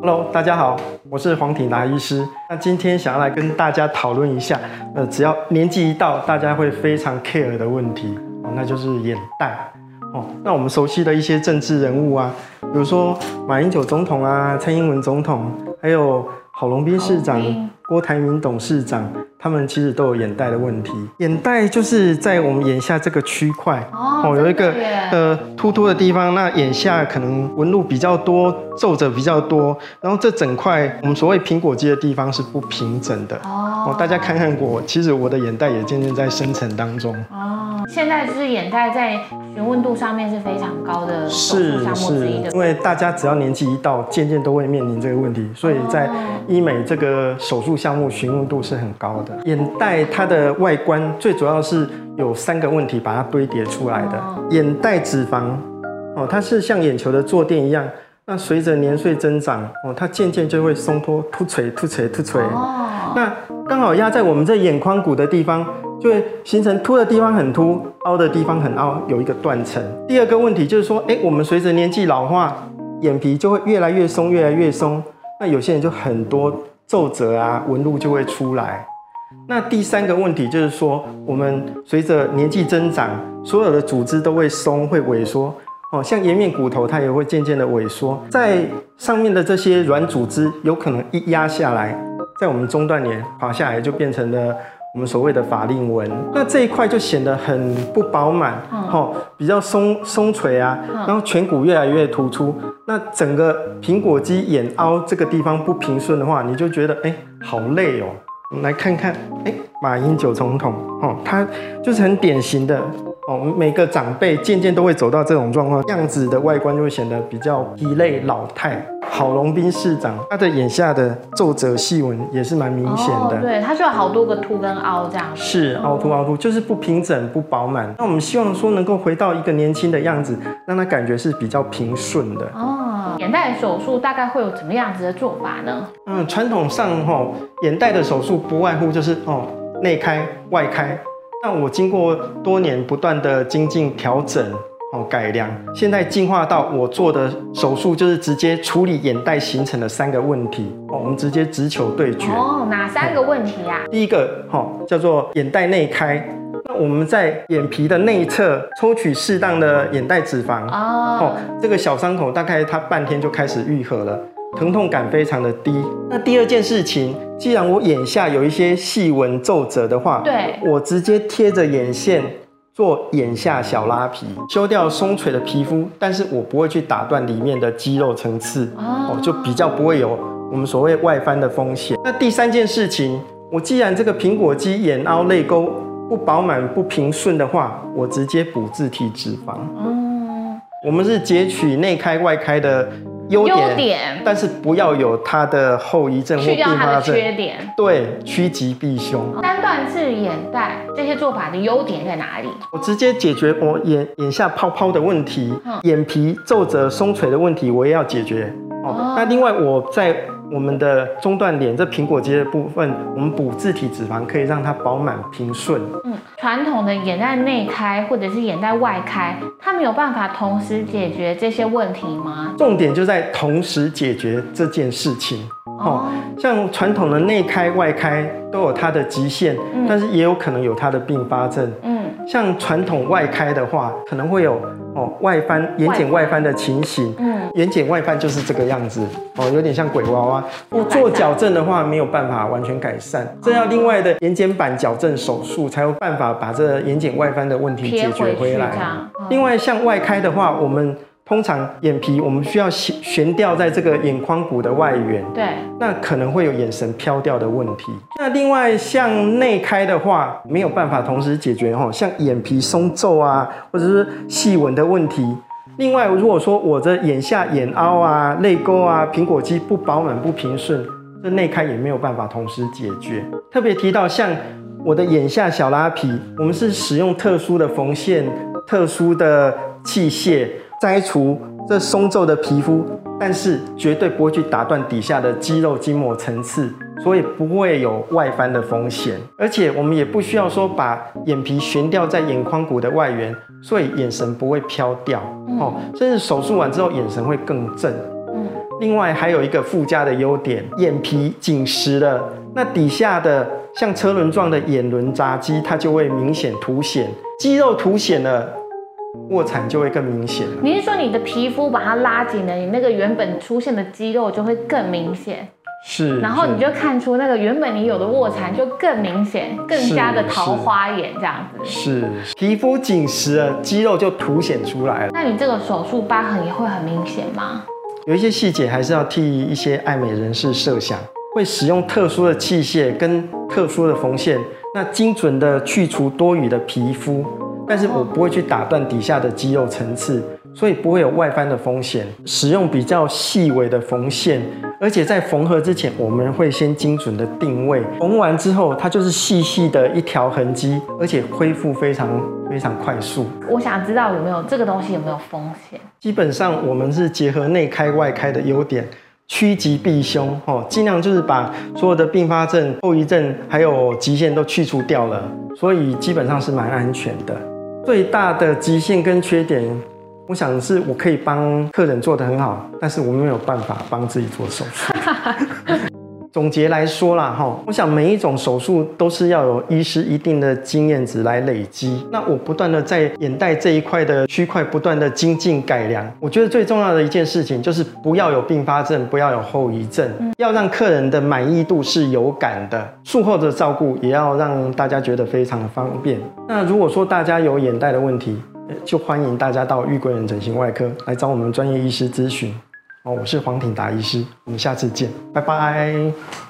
Hello，大家好，我是黄挺达医师。那今天想要来跟大家讨论一下，呃，只要年纪一到，大家会非常 care 的问题哦，那就是眼袋哦。那我们熟悉的一些政治人物啊，比如说马英九总统啊、蔡英文总统，还有郝龙斌市长、郭台铭董事长。他们其实都有眼袋的问题，眼袋就是在我们眼下这个区块哦，有一个呃突突的地方，那眼下可能纹路比较多，皱褶比较多，然后这整块我们所谓苹果肌的地方是不平整的哦。大家看看我，其实我的眼袋也渐渐在生成当中哦。现在就是眼袋在询问度上面是非常高的手术项目之一的，因为大家只要年纪一到，渐渐都会面临这个问题，所以在医美这个手术项目询问度是很高的。眼袋它的外观最主要是有三个问题把它堆叠出来的。眼袋脂肪哦，它是像眼球的坐垫一样，那随着年岁增长哦，它渐渐就会松脱、突垂、突垂、突垂。哦，那刚好压在我们这眼眶骨的地方，就会形成凸的地方很凸，凹的地方很凹，有一个断层。第二个问题就是说，哎，我们随着年纪老化，眼皮就会越来越松，越来越松。那有些人就很多皱褶啊、纹路就会出来。那第三个问题就是说，我们随着年纪增长，所有的组织都会松、会萎缩。哦，像颜面骨头，它也会渐渐的萎缩。在上面的这些软组织，有可能一压下来，在我们中段脸滑下来，就变成了我们所谓的法令纹。那这一块就显得很不饱满，哦，比较松松垂啊，然后颧骨越来越突出。那整个苹果肌眼凹这个地方不平顺的话，你就觉得哎，好累哦。我们来看看，哎，马英九总统，哦，他就是很典型的，哦，每个长辈渐渐都会走到这种状况，样子的外观就会显得比较疲累老态。郝龙斌市长，他的眼下的皱褶细纹也是蛮明显的，对，他就有好多个凸跟凹这样，是凹凸凹凸，就是不平整不饱满。那我们希望说能够回到一个年轻的样子，让他感觉是比较平顺的。哦，眼袋手术大概会有怎么样子的做法呢？嗯，传统上哈，眼袋的手术不外乎就是哦内开外开。那我经过多年不断的精进调整。哦，改良，现在进化到我做的手术就是直接处理眼袋形成的三个问题。哦，我们直接直球对决。哦，哪三个问题呀？第一个，哈，叫做眼袋内开。那我们在眼皮的内侧抽取适当的眼袋脂肪。哦，这个小伤口大概它半天就开始愈合了，疼痛感非常的低。那第二件事情，既然我眼下有一些细纹皱褶的话，对，我直接贴着眼线。做眼下小拉皮，修掉松垂的皮肤，但是我不会去打断里面的肌肉层次，哦，就比较不会有我们所谓外翻的风险。那第三件事情，我既然这个苹果肌眼凹泪沟不饱满不平顺的话，我直接补自体脂肪。嗯，我们是截取内开外开的。优点，但是不要有它的后遗症或并发症。缺点，对，趋吉避凶。三段式眼袋这些做法的优点在哪里？我直接解决我眼眼下泡泡的问题，眼皮皱褶松垂的问题，我也要解决。哦，那另外我在。我们的中段脸这苹果肌的部分，我们补自体脂肪可以让它饱满平顺。嗯，传统的眼袋内开或者是眼袋外开，它没有办法同时解决这些问题吗？重点就在同时解决这件事情。哦，像传统的内开外开都有它的极限，但是也有可能有它的并发症。嗯，像传统外开的话，可能会有哦外翻眼睑外翻的情形。嗯，眼睑外翻就是这个样子哦，有点像鬼娃娃。不做矫正的话，没有办法完全改善，这要另外的眼睑板矫正手术才有办法把这眼睑外翻的问题解决回来。另外，向外开的话，我们。通常眼皮我们需要悬悬吊在这个眼眶骨的外缘，对，那可能会有眼神飘掉的问题。那另外像内开的话，没有办法同时解决哈，像眼皮松皱啊，或者是细纹的问题。另外，如果说我的眼下眼凹啊、泪沟啊、苹果肌不饱满不平顺，这内开也没有办法同时解决。特别提到像我的眼下小拉皮，我们是使用特殊的缝线、特殊的器械。摘除这松皱的皮肤，但是绝对不会去打断底下的肌肉筋膜层次，所以不会有外翻的风险。而且我们也不需要说把眼皮悬吊在眼眶骨的外缘，所以眼神不会飘掉哦。甚至手术完之后眼神会更正。嗯，另外还有一个附加的优点，眼皮紧实了，那底下的像车轮状的眼轮匝肌，它就会明显凸显，肌肉凸显了，卧蚕就会更明显了。你是说你的皮肤把它拉紧了，你那个原本出现的肌肉就会更明显，是，然后你就看出那个原本你有的卧蚕就更明显，更加的桃花眼这样子。是皮肤紧实了，肌肉就凸显出来了。那你这个手术疤痕也会很明显吗？有一些细节还是要替一些爱美人士设想，会使用特殊的器械跟特殊的缝线，那精准的去除多余的皮肤，但是我不会去打断底下的肌肉层次，所以不会有外翻的风险。使用比较细微的缝线，而且在缝合之前，我们会先精准的定位，缝完之后它就是细细的一条痕迹，而且恢复非常非常快速。我想知道有没有这个东西有没有风险？基本上我们是结合内开外开的优点，趋吉避凶，哦，尽量就是把所有的并发症、后遗症还有极限都去除掉了，所以基本上是蛮安全的。最大的极限跟缺点，我想是我可以帮客人做得很好，但是我没有办法帮自己做手术。总结来说啦，哈，我想每一种手术都是要有医师一定的经验值来累积。那我不断的在眼袋这一块的区块不断的精进改良。我觉得最重要的一件事情就是不要有并发症，不要有后遗症，要让客人的满意度是有感的。术后的照顾也要让大家觉得非常的方便。那如果说大家有眼袋的问题，呃就欢迎大家到玉桂人整形外科来找我们专业医师咨询。我是黄挺达医师，我们下次见，拜拜。